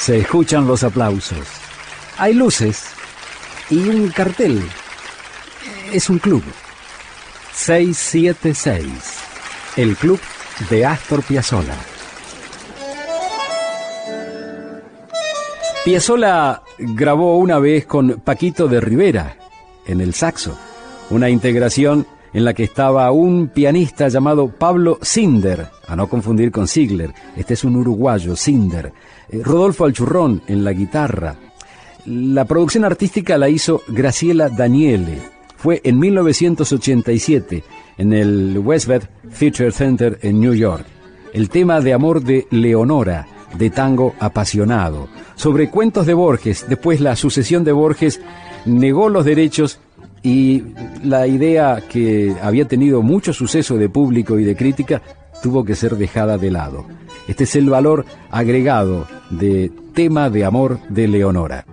Se escuchan los aplausos. Hay luces y un cartel. Es un club. 676. El club de Astor Piazzolla. Piazzolla grabó una vez con Paquito de Rivera en el saxo, una integración en la que estaba un pianista llamado Pablo Sinder, a no confundir con Ziegler, este es un uruguayo, Sinder, eh, Rodolfo Alchurrón en la guitarra. La producción artística la hizo Graciela Daniele. Fue en 1987 en el Westbeth Theatre Center en New York. El tema de amor de Leonora, de tango apasionado, sobre cuentos de Borges. Después la sucesión de Borges negó los derechos y la idea que había tenido mucho suceso de público y de crítica tuvo que ser dejada de lado. Este es el valor agregado de tema de amor de Leonora.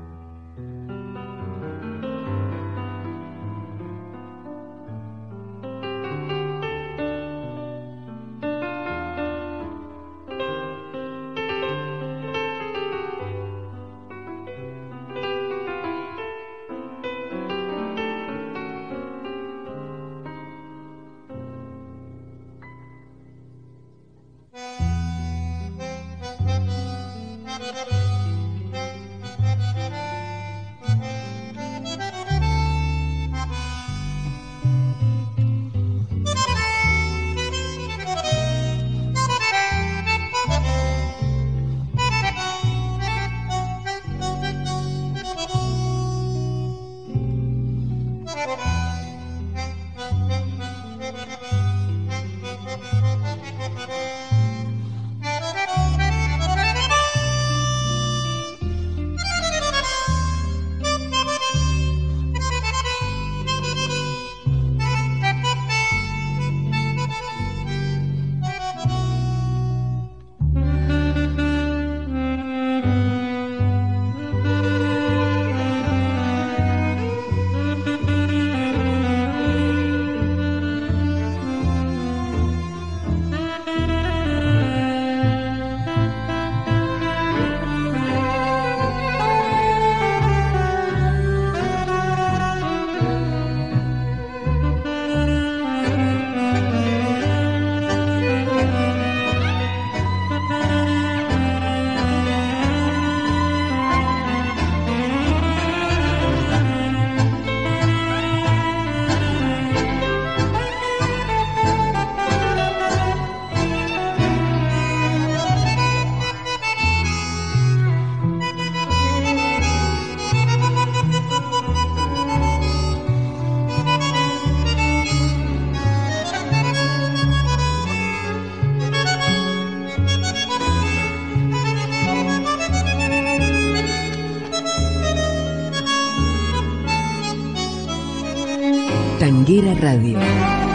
Tanguera Radio.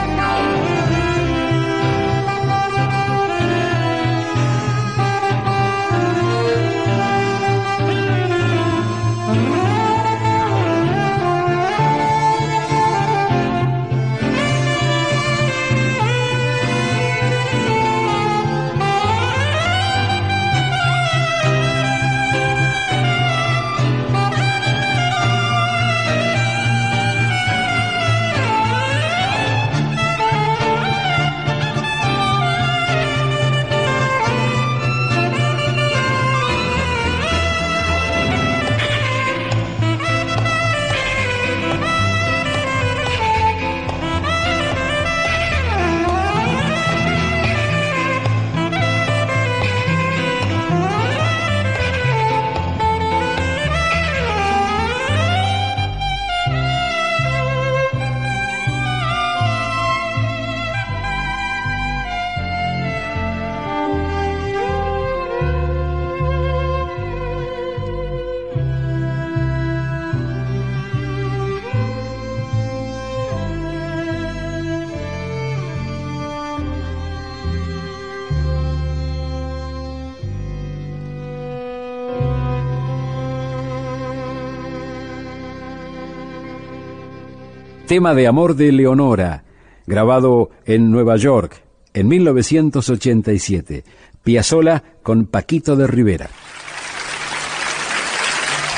Tema de amor de Leonora, grabado en Nueva York en 1987. Piazzola con Paquito de Rivera.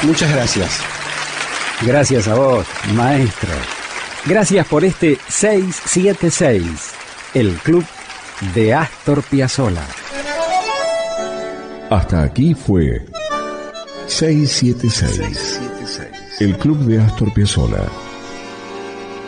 Muchas gracias. Gracias a vos, maestro. Gracias por este 676, el club de Astor Piazzolla. Hasta aquí fue 676, el club de Astor Piazzolla.